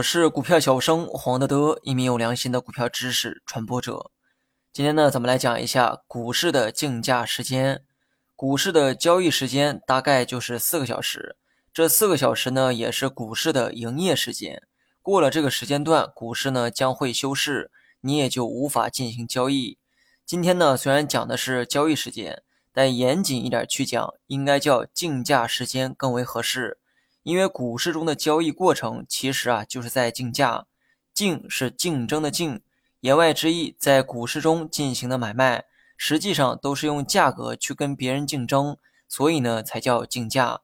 我是股票小生黄德德，一名有良心的股票知识传播者。今天呢，咱们来讲一下股市的竞价时间。股市的交易时间大概就是四个小时，这四个小时呢，也是股市的营业时间。过了这个时间段，股市呢将会休市，你也就无法进行交易。今天呢，虽然讲的是交易时间，但严谨一点去讲，应该叫竞价时间更为合适。因为股市中的交易过程其实啊就是在竞价，竞是竞争的竞，言外之意，在股市中进行的买卖，实际上都是用价格去跟别人竞争，所以呢才叫竞价。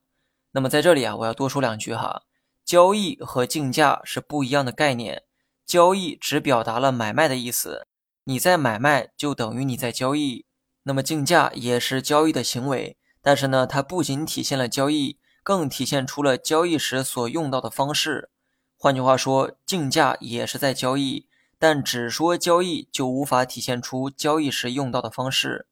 那么在这里啊，我要多说两句哈，交易和竞价是不一样的概念，交易只表达了买卖的意思，你在买卖就等于你在交易，那么竞价也是交易的行为，但是呢，它不仅体现了交易。更体现出了交易时所用到的方式。换句话说，竞价也是在交易，但只说交易就无法体现出交易时用到的方式。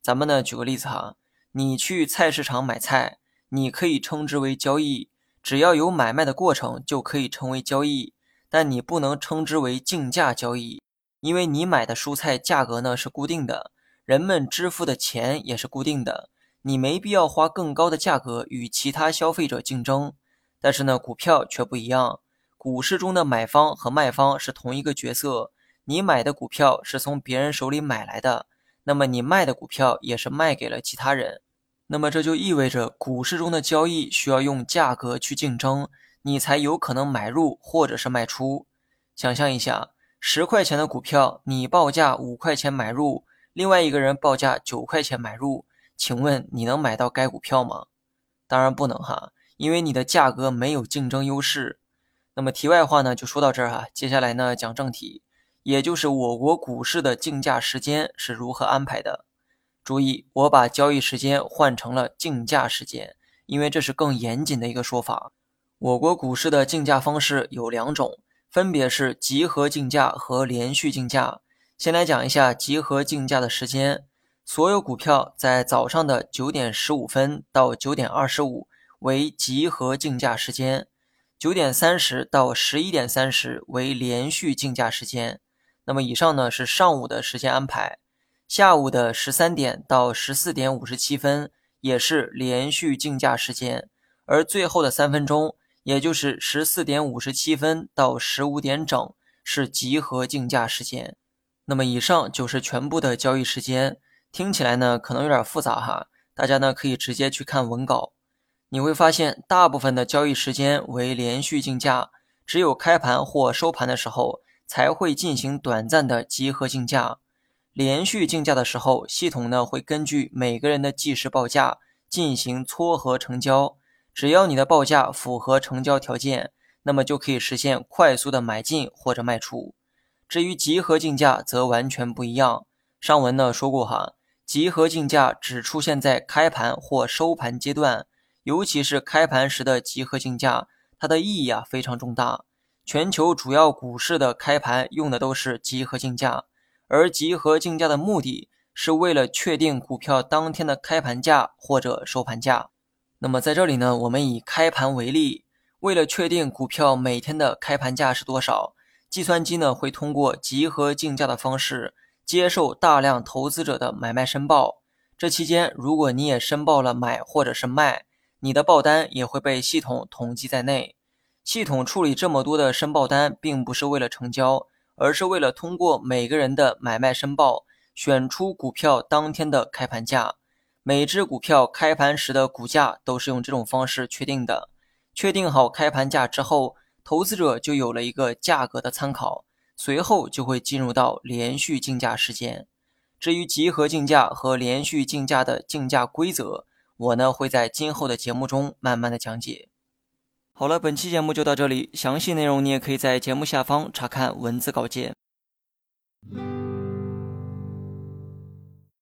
咱们呢，举个例子哈，你去菜市场买菜，你可以称之为交易，只要有买卖的过程就可以成为交易，但你不能称之为竞价交易，因为你买的蔬菜价格呢是固定的，人们支付的钱也是固定的。你没必要花更高的价格与其他消费者竞争，但是呢，股票却不一样。股市中的买方和卖方是同一个角色，你买的股票是从别人手里买来的，那么你卖的股票也是卖给了其他人。那么这就意味着，股市中的交易需要用价格去竞争，你才有可能买入或者是卖出。想象一下，十块钱的股票，你报价五块钱买入，另外一个人报价九块钱买入。请问你能买到该股票吗？当然不能哈，因为你的价格没有竞争优势。那么题外话呢，就说到这儿哈。接下来呢，讲正题，也就是我国股市的竞价时间是如何安排的。注意，我把交易时间换成了竞价时间，因为这是更严谨的一个说法。我国股市的竞价方式有两种，分别是集合竞价和连续竞价。先来讲一下集合竞价的时间。所有股票在早上的九点十五分到九点二十五为集合竞价时间，九点三十到十一点三十为连续竞价时间。那么以上呢是上午的时间安排，下午的十三点到十四点五十七分也是连续竞价时间，而最后的三分钟，也就是十四点五十七分到十五点整是集合竞价时间。那么以上就是全部的交易时间。听起来呢可能有点复杂哈，大家呢可以直接去看文稿，你会发现大部分的交易时间为连续竞价，只有开盘或收盘的时候才会进行短暂的集合竞价。连续竞价的时候，系统呢会根据每个人的即时报价进行撮合成交，只要你的报价符合成交条件，那么就可以实现快速的买进或者卖出。至于集合竞价则完全不一样，上文呢说过哈。集合竞价只出现在开盘或收盘阶段，尤其是开盘时的集合竞价，它的意义啊非常重大。全球主要股市的开盘用的都是集合竞价，而集合竞价的目的是为了确定股票当天的开盘价或者收盘价。那么在这里呢，我们以开盘为例，为了确定股票每天的开盘价是多少，计算机呢会通过集合竞价的方式。接受大量投资者的买卖申报，这期间如果你也申报了买或者是卖，你的报单也会被系统统计在内。系统处理这么多的申报单，并不是为了成交，而是为了通过每个人的买卖申报，选出股票当天的开盘价。每只股票开盘时的股价都是用这种方式确定的。确定好开盘价之后，投资者就有了一个价格的参考。随后就会进入到连续竞价时间。至于集合竞价和连续竞价的竞价规则，我呢会在今后的节目中慢慢的讲解。好了，本期节目就到这里，详细内容你也可以在节目下方查看文字稿件。